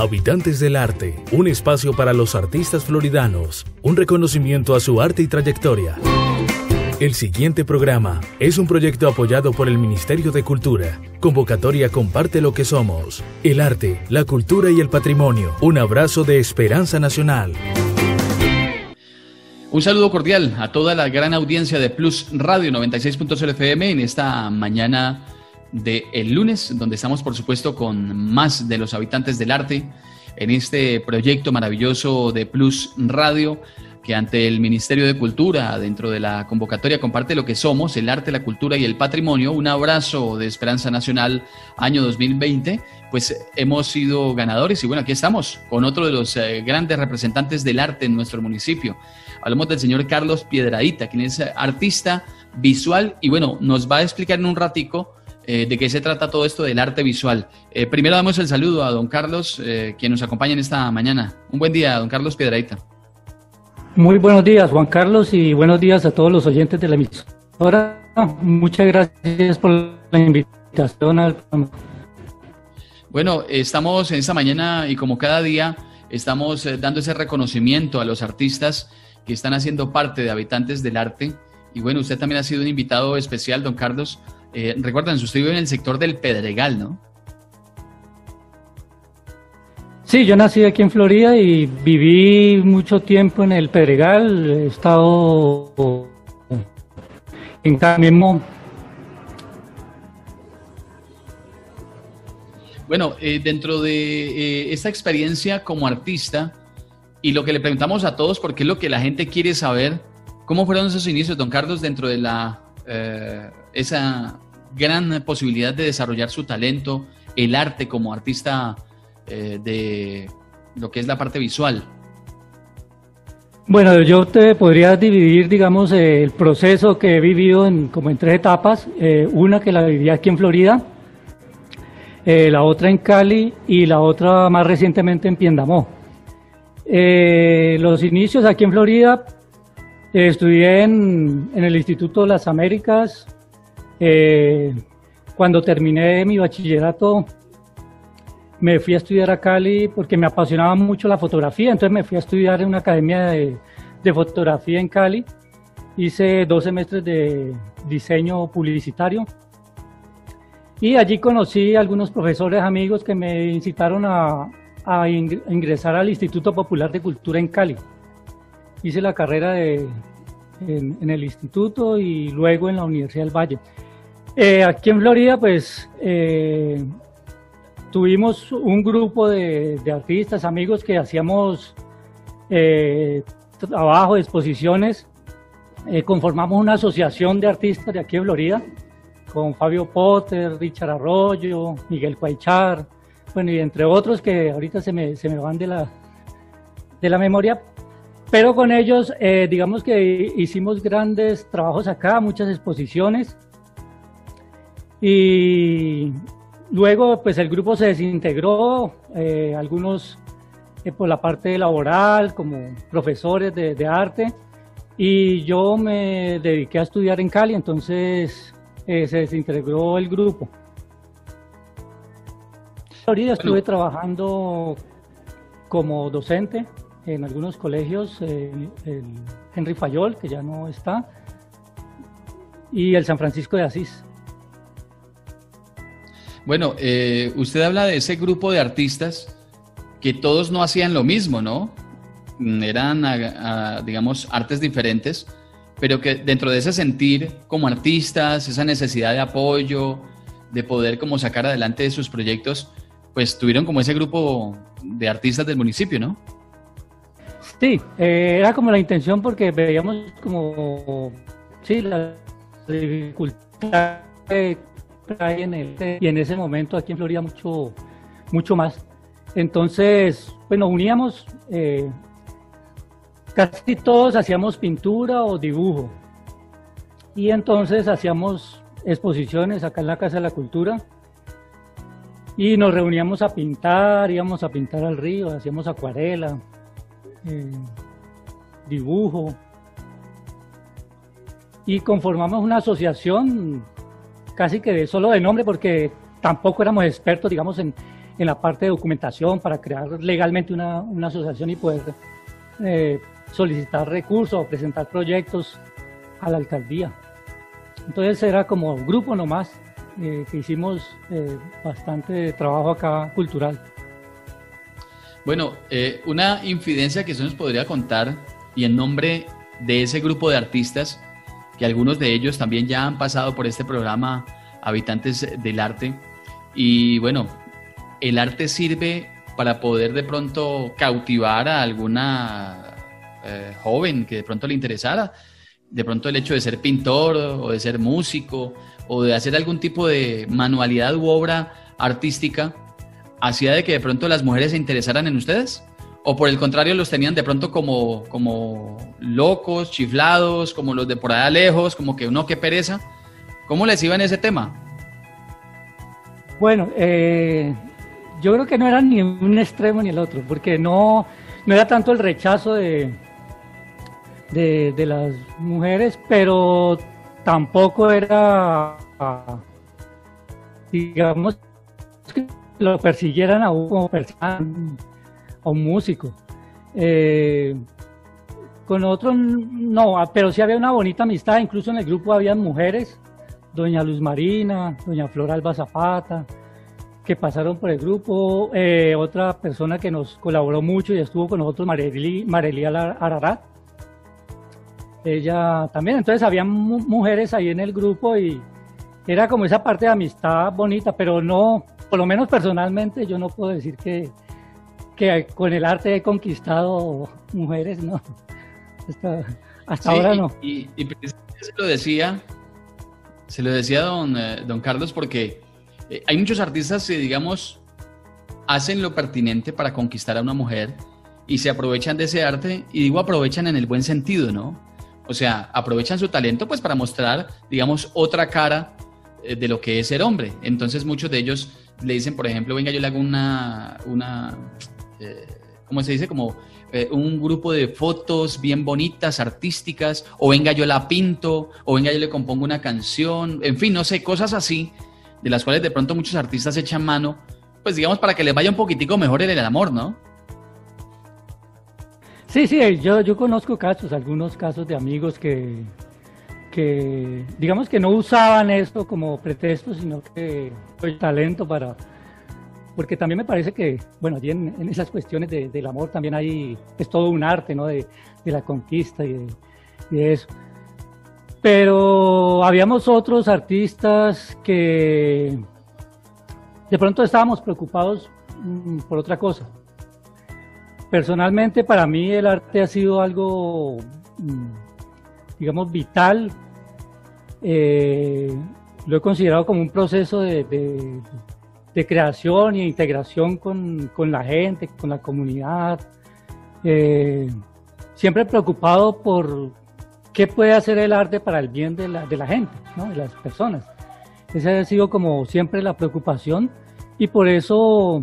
Habitantes del Arte, un espacio para los artistas floridanos, un reconocimiento a su arte y trayectoria. El siguiente programa es un proyecto apoyado por el Ministerio de Cultura. Convocatoria Comparte lo que somos. El arte, la cultura y el patrimonio. Un abrazo de esperanza nacional. Un saludo cordial a toda la gran audiencia de Plus Radio 96.0 FM en esta mañana de el lunes, donde estamos por supuesto con más de los habitantes del arte en este proyecto maravilloso de Plus Radio que ante el Ministerio de Cultura, dentro de la convocatoria Comparte lo que somos, el arte, la cultura y el patrimonio, un abrazo de Esperanza Nacional año 2020, pues hemos sido ganadores y bueno, aquí estamos con otro de los eh, grandes representantes del arte en nuestro municipio. Hablamos del señor Carlos Piedradita, quien es artista visual y bueno, nos va a explicar en un ratico eh, de qué se trata todo esto del arte visual. Eh, primero damos el saludo a don Carlos, quien nos acompaña en esta mañana. Un buen día, don Carlos Piedradita. Muy buenos días, Juan Carlos, y buenos días a todos los oyentes de la emisora. Muchas gracias por la invitación al programa. Bueno, estamos en esta mañana y como cada día estamos eh, dando ese reconocimiento a los artistas que están haciendo parte de Habitantes del Arte. Y bueno, usted también ha sido un invitado especial, don Carlos. Eh, recuerden, usted vive en el sector del Pedregal, ¿no? Sí, yo nací aquí en Florida y viví mucho tiempo en el Pedregal. He estado en mismo. Bueno, eh, dentro de eh, esta experiencia como artista y lo que le preguntamos a todos, porque es lo que la gente quiere saber, ¿cómo fueron esos inicios, don Carlos, dentro de la eh, esa gran posibilidad de desarrollar su talento, el arte como artista? Eh, de lo que es la parte visual? Bueno, yo te podría dividir, digamos, el proceso que he vivido en, como en tres etapas. Eh, una que la viví aquí en Florida, eh, la otra en Cali y la otra más recientemente en Piendamó. los inicios aquí en Florida, estudié en, en, el Instituto de las Américas. Cuando terminé mi bachillerato, me fui a estudiar a Cali porque me apasionaba mucho la fotografía, entonces me fui a estudiar en una academia de, fotografía en Cali. Hice dos semestres de diseño publicitario y allí conocí a algunos profesores amigos que me incitaron a, ingresar al Instituto Popular de Cultura en Cali. Hice la carrera de, en, el instituto y luego en la Universidad del Valle. Eh, aquí en Florida, pues eh, tuvimos un grupo de, artistas, amigos que hacíamos eh, trabajo, exposiciones. Eh, conformamos una asociación de artistas de aquí de Florida, con Fabio Potter, Richard Arroyo, Miguel Cuaychar, bueno, y entre otros que ahorita se me, se me van de la, de la memoria. Pero con ellos, eh, digamos que hicimos grandes trabajos acá, muchas exposiciones. Y Luego, pues el grupo se desintegró, eh, algunos eh, por la parte laboral, como profesores de, arte, y yo me dediqué a estudiar en Cali, entonces eh, se desintegró el grupo. Ahorita estuve trabajando como docente en algunos colegios, el Henry Fayol, que ya no está, y el San Francisco de Asís. Bueno, eh, usted habla de ese grupo de artistas que todos no hacían lo mismo, ¿no? Mm, eran, digamos, artes diferentes, pero que dentro de ese sentir como artistas, esa necesidad de apoyo, de poder como sacar adelante sus proyectos, pues tuvieron como ese grupo de artistas del municipio, ¿no? Sí, eh, era como la intención porque veíamos como, sí, la dificultad en el, y en ese momento aquí en Florida mucho, mucho más. Entonces, bueno, uníamos, eh, casi todos hacíamos pintura o dibujo. Y entonces hacíamos exposiciones acá en la Casa de la Cultura. Y nos reuníamos a pintar, íbamos a pintar al río, hacíamos acuarela, eh, dibujo. Y conformamos una asociación casi que solo de nombre, porque tampoco éramos expertos, digamos, en, en la parte de documentación para crear legalmente una, asociación y poder eh, solicitar recursos o presentar proyectos a la alcaldía. Entonces era como grupo nomás eh, que hicimos eh, bastante trabajo acá cultural. Bueno, una infidencia que se nos podría contar y en nombre de ese grupo de artistas, que algunos de ellos también ya han pasado por este programa Habitantes del Arte, y bueno, el arte sirve para poder de pronto cautivar a alguna eh, joven que de pronto le interesara. De pronto el hecho de ser pintor o de ser músico o de hacer algún tipo de manualidad u obra artística, hacía de que de pronto las mujeres se interesaran en ustedes? ¿O por el contrario los tenían de pronto como, como locos, chiflados, como los de por allá lejos, como que uno qué pereza? ¿Cómo les iba en ese tema? Bueno, eh, yo creo que no era ni un extremo ni el otro, porque no, no era tanto el rechazo de, de, las mujeres, pero tampoco era, digamos, que lo persiguieran a un como persona, a un músico. Eh, con otros no, pero sí había una bonita amistad, incluso en el grupo había mujeres doña Luz Marina, doña Flor Alba Zapata, que pasaron por el grupo, eh, otra persona que nos colaboró mucho y estuvo con nosotros, Marelí, Ararat. Ella también, entonces había mujeres ahí en el grupo y era como esa parte de amistad bonita, pero no, por lo menos personalmente yo no puedo decir que, que con el arte he conquistado mujeres, no. Hasta, ahora no. Y, y, se lo decía se lo decía don, eh, don Carlos porque eh, hay muchos artistas que, digamos, hacen lo pertinente para conquistar a una mujer y se aprovechan de ese arte y digo aprovechan en el buen sentido, ¿no? O sea, aprovechan su talento pues para mostrar, digamos, otra cara eh, de lo que es ser hombre. Entonces muchos de ellos le dicen, por ejemplo, venga, yo le hago una, una ¿cómo se dice? Como eh, un grupo de fotos bien bonitas, artísticas, o venga yo la pinto, o venga yo le compongo una canción, en fin, no sé, cosas así, de las cuales de pronto muchos artistas echan mano, pues digamos para que les vaya un poquitico mejor en el amor, ¿no? Sí, sí, yo, yo conozco casos, algunos casos de amigos que, que digamos que no usaban esto como pretexto, sino que fue talento para, porque también me parece que, bueno, allí en, esas cuestiones del amor también hay, es todo un arte, ¿no? De, la conquista y de, eso. Pero habíamos otros artistas que de pronto estábamos preocupados mm, por otra cosa. Personalmente, para mí el arte ha sido algo, mm, digamos, vital. Eh, lo he considerado como un proceso de, de creación y integración con, la gente, con la comunidad. Eh, siempre preocupado por qué puede hacer el arte para el bien de la, de la gente, de las personas. Esa ha sido como siempre la preocupación y por eso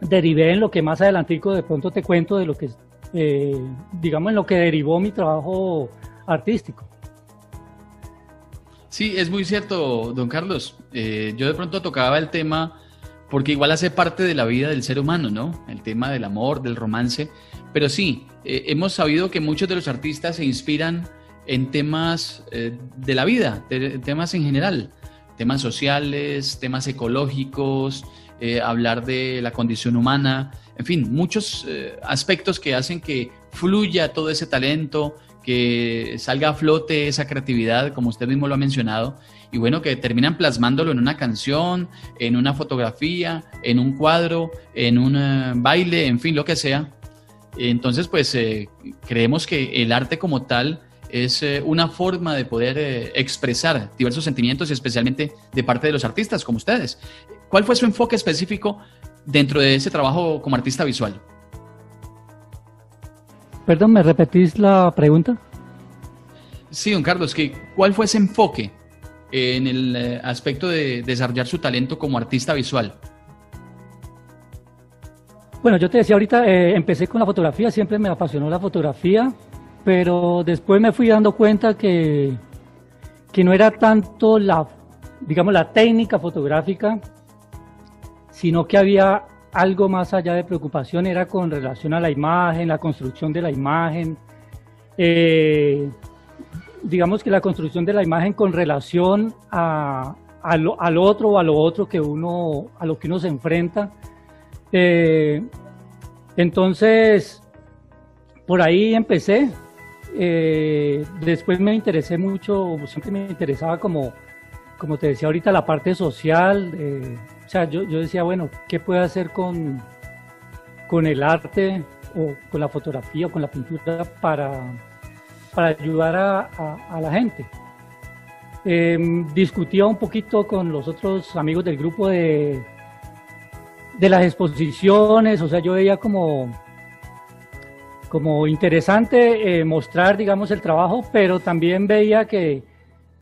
derivé en lo que más adelantico de pronto te cuento de lo que, eh, digamos, en lo que derivó mi trabajo artístico. Sí, es muy cierto, don Carlos. Eh, yo de pronto tocaba el tema porque igual hace parte de la vida del ser humano, ¿no? El tema del amor, del romance. Pero sí, eh, hemos sabido que muchos de los artistas se inspiran en temas eh, de la vida, temas en general, temas sociales, temas ecológicos, eh, hablar de la condición humana, en fin, muchos aspectos que hacen que fluya todo ese talento, que salga a flote esa creatividad, como usted mismo lo ha mencionado, y bueno, que terminan plasmándolo en una canción, en una fotografía, en un cuadro, en un eh, baile, en fin, lo que sea. Entonces, pues eh, creemos que el arte como tal es eh, una forma de poder expresar diversos sentimientos, especialmente de parte de los artistas como ustedes. ¿Cuál fue su enfoque específico dentro de ese trabajo como artista visual? Perdón, ¿me repetís la pregunta? Sí, don Carlos, ¿cuál fue ese enfoque en el eh, aspecto de desarrollar su talento como artista visual? Bueno, yo te decía ahorita, eh, empecé con la fotografía, siempre me apasionó la fotografía, pero después me fui dando cuenta que, que no era tanto la, digamos, la técnica fotográfica, sino que había algo más allá de preocupación, era con relación a la imagen, la construcción de la imagen, eh, digamos que la construcción de la imagen con relación a, al otro o a lo otro que uno, a lo que uno se enfrenta. Eh, entonces, por ahí empecé. Eh, después me interesé mucho, siempre me interesaba como, como te decía ahorita, la parte social. o sea, yo, yo, decía, bueno, ¿qué puedo hacer con, con el arte o con la fotografía o con la pintura para, para ayudar a, la gente? Em, discutía un poquito con los otros amigos del grupo de, de las exposiciones, o sea, yo veía como, como interesante eh, mostrar, digamos, el trabajo, pero también veía que,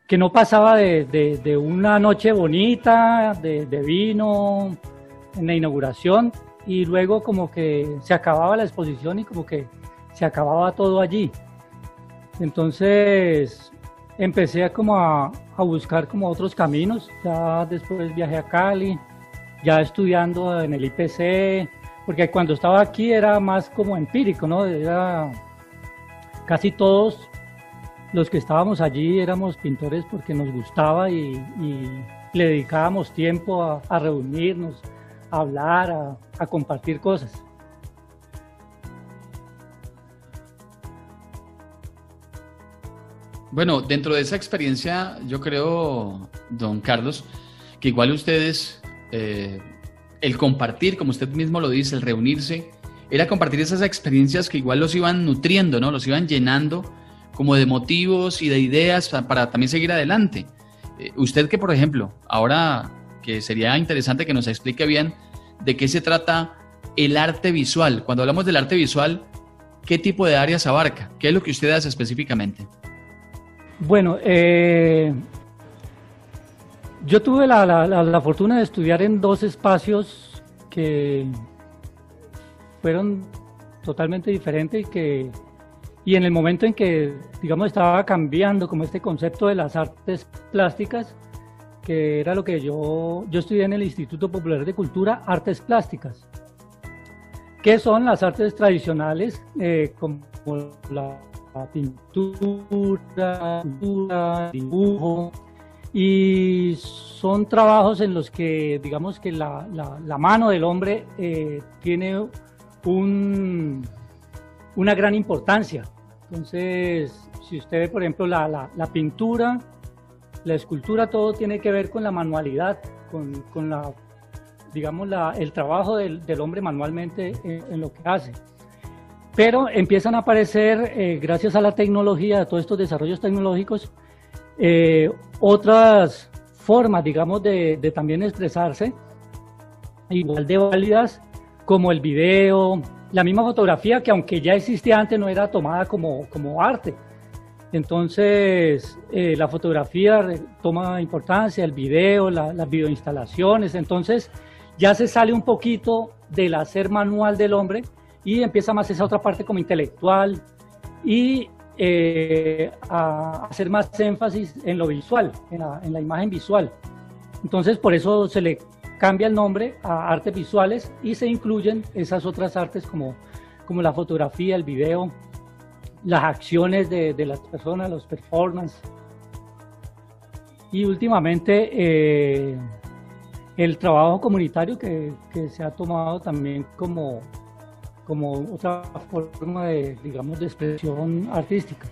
que no pasaba de, de, una noche bonita, de, de, vino, en la inauguración, y luego como que se acababa la exposición y como que se acababa todo allí. Entonces empecé como a, buscar como otros caminos, ya después viajé a Cali, ya estudiando en el IPC, porque cuando estaba aquí era más como empírico, ¿no? Era casi todos los que estábamos allí éramos pintores porque nos gustaba y, le dedicábamos tiempo a, reunirnos, a hablar, a, compartir cosas. Bueno, dentro de esa experiencia, yo creo, don Carlos, que igual ustedes eh, el compartir, como usted mismo lo dice, el reunirse, era compartir esas experiencias que igual los iban nutriendo, ¿no? Los iban llenando como de motivos y de ideas para, también seguir adelante. Eh, usted que, por ejemplo, ahora que sería interesante que nos explique bien de qué se trata el arte visual. Cuando hablamos del arte visual, ¿qué tipo de áreas abarca? ¿Qué es lo que usted hace específicamente? Bueno, eh, yo tuve la, fortuna de estudiar en dos espacios que fueron totalmente diferentes y que y en el momento en que digamos estaba cambiando como este concepto de las artes plásticas que era lo que yo yo estudié en el Instituto Popular de Cultura artes plásticas que son las artes tradicionales eh, como la, pintura, pintura dibujo y son trabajos en los que digamos que la, mano del hombre eh, tiene un, una gran importancia. Entonces, si usted por ejemplo, la, pintura, la escultura, todo tiene que ver con la manualidad, con, la, digamos, el trabajo del hombre manualmente en, lo que hace. Pero empiezan a aparecer, eh, gracias a la tecnología, a todos estos desarrollos tecnológicos, eh, otras formas, digamos, de, también expresarse, igual de válidas, como el video, la misma fotografía que aunque ya existía antes no era tomada como, como arte. Entonces, eh, la fotografía toma importancia, el video, las videoinstalaciones, entonces ya se sale un poquito del hacer manual del hombre y empieza más esa otra parte como intelectual y eh, a hacer más énfasis en lo visual, en la, imagen visual. Entonces, por eso se le cambia el nombre a artes visuales y se incluyen esas otras artes como, como la fotografía, el video, las acciones de, las personas, los performances. Y últimamente eh, el trabajo comunitario que, que, se ha tomado también como, como otra forma de, digamos, de expresión artística.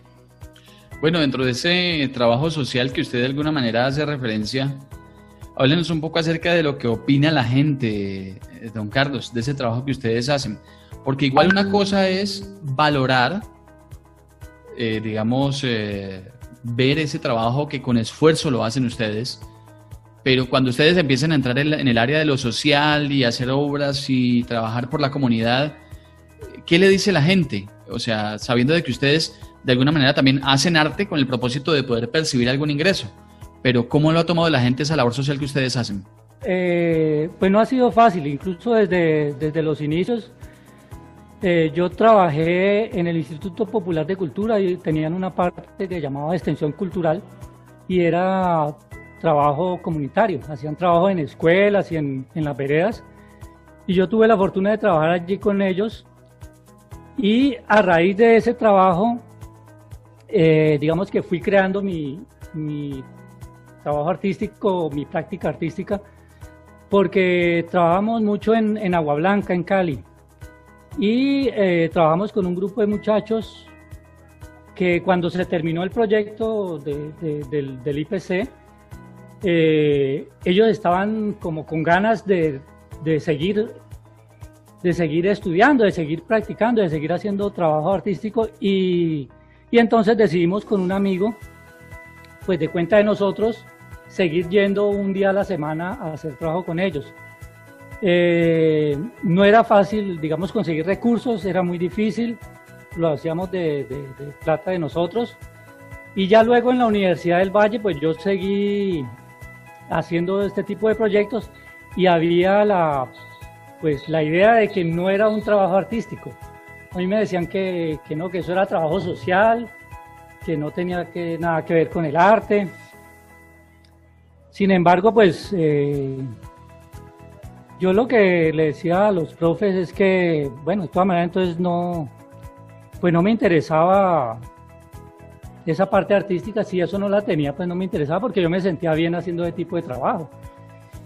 Bueno, dentro de ese trabajo social que usted de alguna manera hace referencia, háblenos un poco acerca de lo que opina la gente, eh, don Carlos, de ese trabajo que ustedes hacen. Porque igual una cosa es valorar, eh, digamos, eh, ver ese trabajo que con esfuerzo lo hacen ustedes, pero cuando ustedes empiezan a entrar en el área de lo social y hacer obras y trabajar por la comunidad, ¿qué le dice la gente? O sea, sabiendo de que ustedes de alguna manera también hacen arte con el propósito de poder percibir algún ingreso, pero ¿cómo lo ha tomado la gente esa labor social que ustedes hacen? Eh, pues no ha sido fácil, incluso desde, desde los inicios. Eh, yo trabajé en el Instituto Popular de Cultura y tenían una parte que llamaba extensión cultural y era trabajo comunitario, hacían trabajo en escuelas y en, en las veredas y yo tuve la fortuna de trabajar allí con ellos y a raíz de ese trabajo, eh, digamos que fui creando mi, mi trabajo artístico, mi práctica artística, porque trabajamos mucho en, en Agua Blanca, en Cali, y eh, trabajamos con un grupo de muchachos que cuando se terminó el proyecto del, IPC, eh, ellos estaban como con ganas de, seguir de seguir estudiando, de seguir practicando, de seguir haciendo trabajo artístico y, y entonces decidimos con un amigo, pues de cuenta de nosotros, seguir yendo un día a la semana a hacer trabajo con ellos. Eh, no era fácil, digamos, conseguir recursos, era muy difícil, lo hacíamos de, plata de nosotros. Y ya luego en la Universidad del Valle, pues yo seguí haciendo este tipo de proyectos y había la, pues, la idea de que no era un trabajo artístico. A mí me decían que, que no, que eso era trabajo social, que no tenía que, nada que ver con el arte. Sin embargo, pues eh, yo lo que le decía a los profes es que, bueno, de todas maneras entonces no, pues no me interesaba esa parte artística, si eso no la tenía, pues no me interesaba porque yo me sentía bien haciendo ese tipo de trabajo.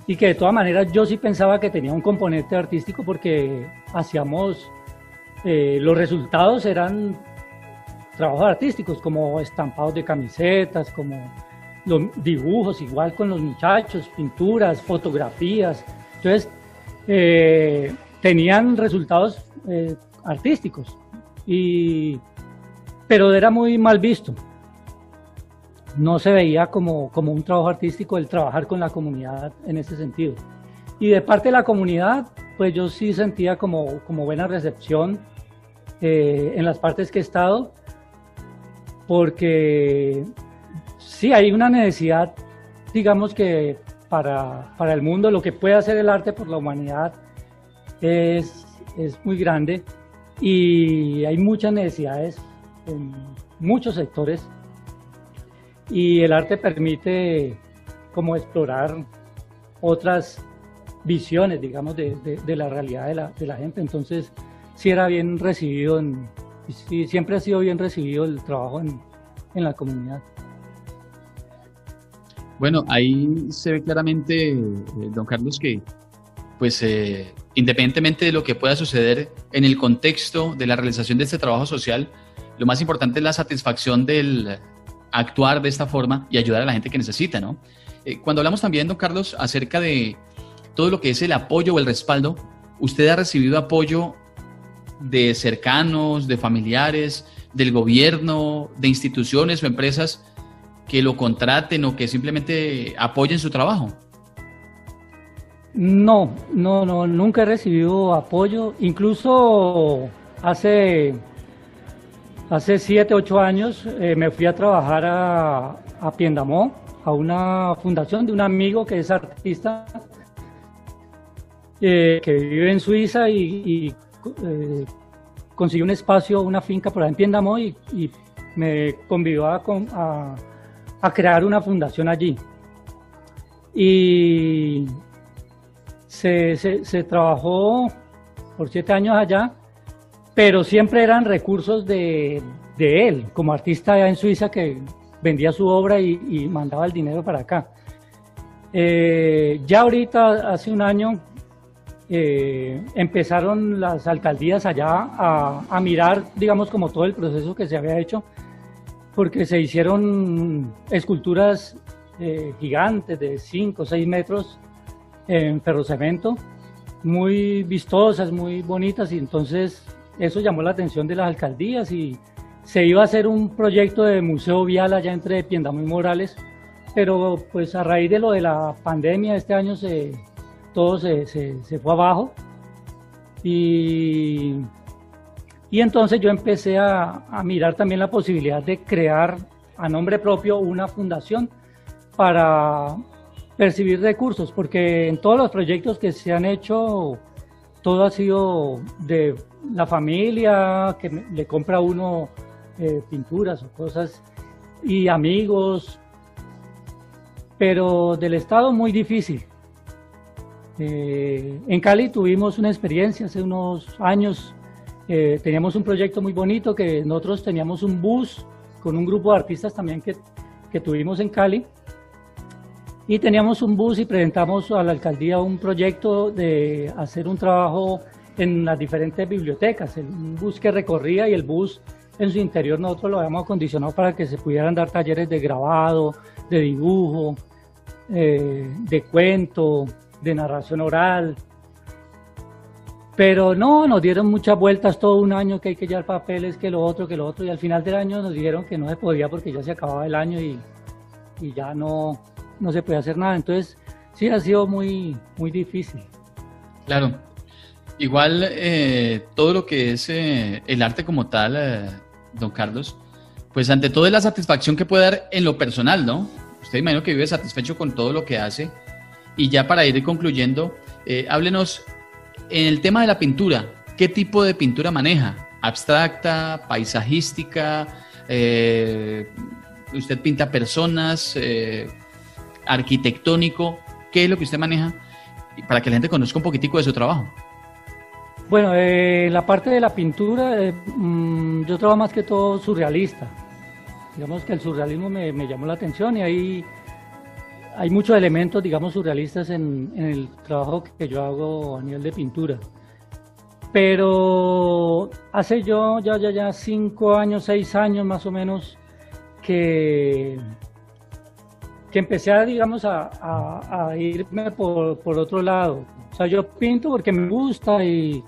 Y que de todas maneras yo sí pensaba que tenía un componente artístico porque hacíamos, eh, los resultados eran trabajos artísticos como estampados de camisetas, como los dibujos, igual con los muchachos, pinturas, fotografías. Entonces, eh, tenían resultados eh, artísticos, y, pero era muy mal visto. No se veía como, como un trabajo artístico el trabajar con la comunidad en ese sentido. Y de parte de la comunidad, pues yo sí sentía como, como buena recepción eh, en las partes que he estado, porque sí hay una necesidad, digamos que para, para, el mundo, lo que puede hacer el arte por la humanidad es, es muy grande y hay muchas necesidades en muchos sectores y el arte permite como explorar otras visiones, digamos, de, de, la realidad de la, de la, gente. Entonces, sí era bien recibido, en, sí, siempre ha sido bien recibido el trabajo en, en la comunidad. Bueno, ahí se ve claramente, eh, don Carlos, que pues eh, independientemente de lo que pueda suceder en el contexto de la realización de este trabajo social, lo más importante es la satisfacción del actuar de esta forma y ayudar a la gente que necesita, ¿no? Eh, cuando hablamos también, don Carlos, acerca de todo lo que es el apoyo o el respaldo, ¿usted ha recibido apoyo de cercanos, de familiares, del gobierno, de instituciones o empresas que lo contraten o que simplemente apoyen su trabajo? No, no, no, nunca he recibido apoyo. Incluso hace, hace siete, ocho años eh, me fui a trabajar a, a Piendamó, a una fundación de un amigo que es artista, eh, que vive en Suiza y, eh, consiguió un espacio, una finca por ahí en Piendamó y, me convidó a crear una fundación allí. Y se, se, trabajó por siete años allá, pero siempre eran recursos de, de él, como artista en Suiza que vendía su obra y, mandaba el dinero para acá. Eh, ya ahorita, hace un año, eh, empezaron las alcaldías allá a, a, mirar, digamos, como todo el proceso que se había hecho porque se hicieron esculturas eh, gigantes de 5 o 6 metros en ferrocemento, muy vistosas, muy bonitas, y entonces eso llamó la atención de las alcaldías y se iba a hacer un proyecto de museo vial allá entre Piendamo y Morales, pero pues a raíz de lo de la pandemia este año todo se, se, se fue abajo. Y y entonces yo empecé a, mirar también la posibilidad de crear a nombre propio una fundación para percibir recursos, porque en todos los proyectos que se han hecho, todo ha sido de la familia, que le compra uno eh, pinturas o cosas, y amigos, pero del Estado muy difícil. Eh, en Cali tuvimos una experiencia hace unos años, eh, teníamos un proyecto muy bonito que nosotros teníamos un bus con un grupo de artistas también que, que tuvimos en Cali. Y teníamos un bus y presentamos a la alcaldía un proyecto de hacer un trabajo en las diferentes bibliotecas, un bus que recorría y el bus en su interior nosotros lo habíamos acondicionado para que se pudieran dar talleres de grabado, de dibujo, eh, de cuento, de narración oral. Pero no, nos dieron muchas vueltas todo un año que hay que llevar papeles, que lo otro, que lo otro, y al final del año nos dijeron que no se podía porque ya se acababa el año y, y ya no, no se podía hacer nada. Entonces, sí ha sido muy, muy difícil. Claro. Igual eh, todo lo que es eh, el arte como tal, eh, don Carlos, pues ante todo es la satisfacción que puede dar en lo personal, ¿no? Usted imagino que vive satisfecho con todo lo que hace. Y ya para ir concluyendo, háblenos en el tema de la pintura, ¿qué tipo de pintura maneja? ¿Abstracta, paisajística? ¿Usted pinta personas? ¿Arquitectónico? ¿Qué es lo que usted maneja? Para que la gente conozca un poquitico de su trabajo. Bueno, eh, la parte de la pintura, eh, mm, yo trabajo más que todo surrealista. Digamos que el surrealismo me, llamó la atención y hay, hay muchos elementos, digamos, surrealistas en, el trabajo que yo hago a nivel de pintura. Pero hace yo ya, ya, ya cinco años, seis años más o menos que, que empecé a, digamos, a, a, irme por, por, otro lado. O sea, yo pinto porque me gusta y,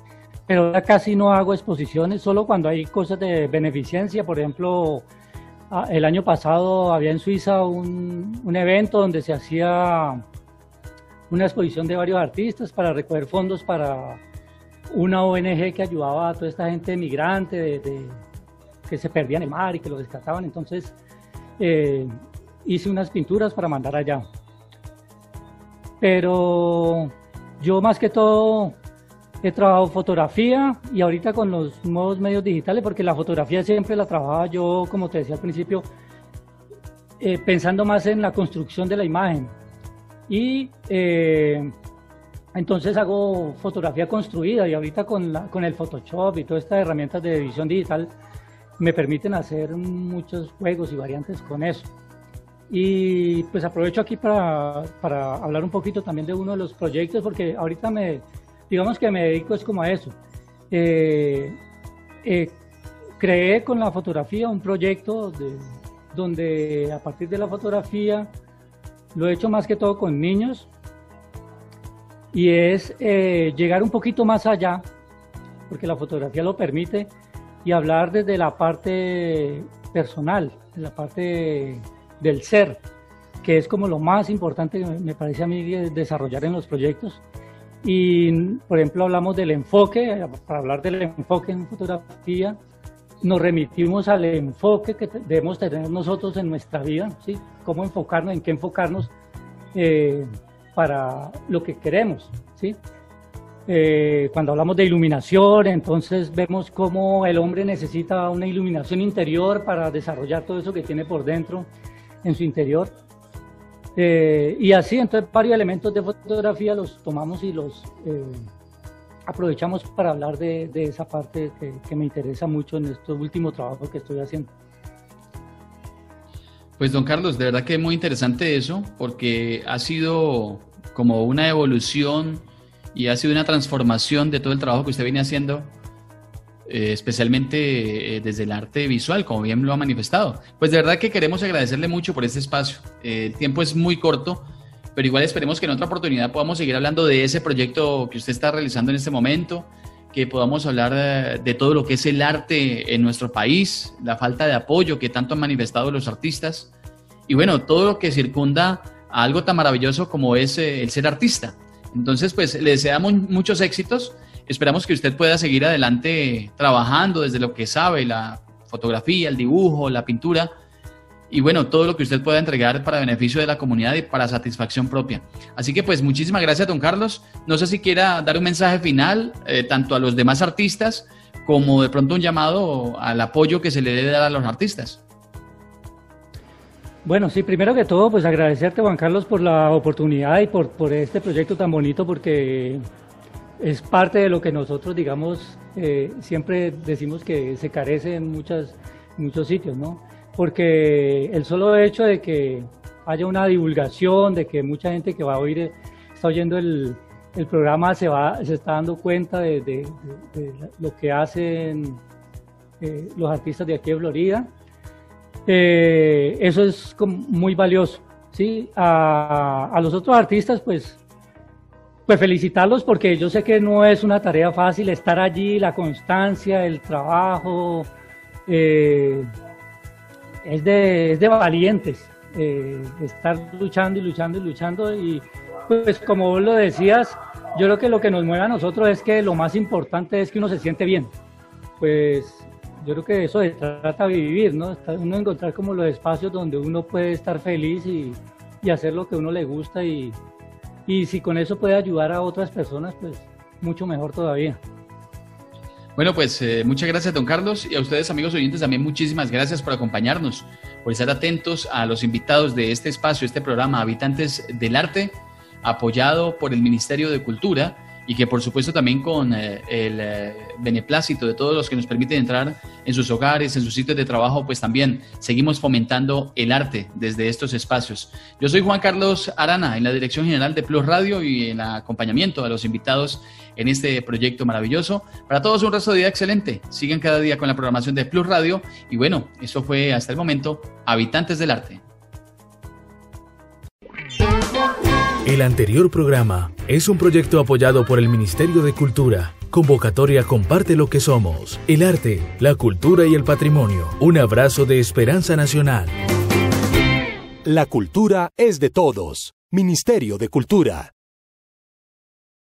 pero ya casi no hago exposiciones, solo cuando hay cosas de beneficencia. Por ejemplo, ah, el año pasado había en Suiza un, un, evento donde se hacía una exposición de varios artistas para recoger fondos para una ONG que ayudaba a toda esta gente migrante de, que se perdían en el mar y que lo rescataban. Entonces eh, hice unas pinturas para mandar allá. Pero yo más que todo He trabajado fotografía y ahorita con los nuevos medios digitales, porque la fotografía siempre la trabajaba yo, como te decía al principio, eh, pensando más en la construcción de la imagen. Y eh, entonces hago fotografía construida y ahorita con, la, con el Photoshop y todas estas herramientas de edición digital me permiten hacer muchos juegos y variantes con eso. Y pues aprovecho aquí para, para hablar un poquito también de uno de los proyectos, porque ahorita me, digamos que me dedico es como a eso. Eh, eh, creé con la fotografía un proyecto donde a partir de la fotografía lo he hecho más que todo con niños y es eh, llegar un poquito más allá, porque la fotografía lo permite, y hablar desde la parte personal, la parte del ser, que es como lo más importante que me parece a mí desarrollar en los proyectos. Y, por ejemplo, hablamos del enfoque, para hablar del enfoque en fotografía, nos remitimos al enfoque que debemos tener nosotros en nuestra vida, ¿sí? Cómo enfocarnos, en qué enfocarnos eh, para lo que queremos, ¿sí? Eh, cuando hablamos de iluminación, entonces vemos cómo el hombre necesita una iluminación interior para desarrollar todo eso que tiene por dentro en su interior. Eh, y así, entonces, varios elementos de fotografía los tomamos y los eh, aprovechamos para hablar de, esa parte que, me interesa mucho en estos últimos trabajos que estoy haciendo. Pues don Carlos, de verdad que es muy interesante eso, porque ha sido como una evolución y ha sido una transformación de todo el trabajo que usted viene haciendo eh, especialmente eh, desde el arte visual, como bien lo ha manifestado. Pues de verdad que queremos agradecerle mucho por este espacio. Eh, el tiempo es muy corto, pero igual esperemos que en otra oportunidad podamos seguir hablando de ese proyecto que usted está realizando en este momento, que podamos hablar de, todo lo que es el arte en nuestro país, la falta de apoyo que tanto han manifestado los artistas y bueno, todo lo que circunda a algo tan maravilloso como es el ser artista. Entonces, pues le deseamos muchos éxitos Esperamos que usted pueda seguir adelante trabajando desde lo que sabe, la fotografía, el dibujo, la pintura y bueno, todo lo que usted pueda entregar para beneficio de la comunidad y para satisfacción propia. Así que pues muchísimas gracias, don Carlos. No sé si quiera dar un mensaje final eh, tanto a los demás artistas como de pronto un llamado al apoyo que se le debe dar a los artistas. Bueno, sí, primero que todo, pues agradecerte, Juan Carlos, por la oportunidad y por, por este proyecto tan bonito, porque es parte de lo que nosotros, digamos, eh, siempre decimos que se carece en muchas, muchos sitios, ¿no? Porque el solo hecho de que haya una divulgación, de que mucha gente que va a oír, está oyendo el, el programa, se, va, se está dando cuenta de, lo que hacen eh, los artistas de aquí de Florida eh, eso es muy valioso. ¿sí? A, los otros artistas, pues, pues felicitarlos porque yo sé que no es una tarea fácil estar allí, la constancia, el trabajo, eh, es, de, es, de, valientes, eh, estar luchando y luchando y luchando y pues como vos lo decías, yo creo que lo que nos mueve a nosotros es que lo más importante es que uno se siente bien. Pues yo creo que eso se trata de vivir, ¿no? Uno encontrar como los espacios donde uno puede estar feliz y, hacer lo que uno le gusta y, y si con eso puede ayudar a otras personas, pues mucho mejor todavía. Bueno, pues eh, muchas gracias, don Carlos, y a ustedes, amigos oyentes, también muchísimas gracias por acompañarnos, por estar atentos a los invitados de este espacio, este programa, Habitantes del Arte, apoyado por el Ministerio de Cultura y que por supuesto también con eh, el eh, beneplácito de todos los que nos permiten entrar en sus hogares, en sus sitios de trabajo, pues también seguimos fomentando el arte desde estos espacios. Yo soy Juan Carlos Arana en la dirección general de Plus Radio y en acompañamiento a los invitados en este proyecto maravilloso. Para todos un resto de día excelente. Sigan cada día con la programación de Plus Radio y bueno, eso fue hasta el momento Habitantes del Arte. El anterior programa es un proyecto apoyado por el Ministerio de Cultura. Convocatoria Comparte lo que somos. El arte, la cultura y el patrimonio. Un abrazo de esperanza nacional. La cultura es de todos. Ministerio de Cultura.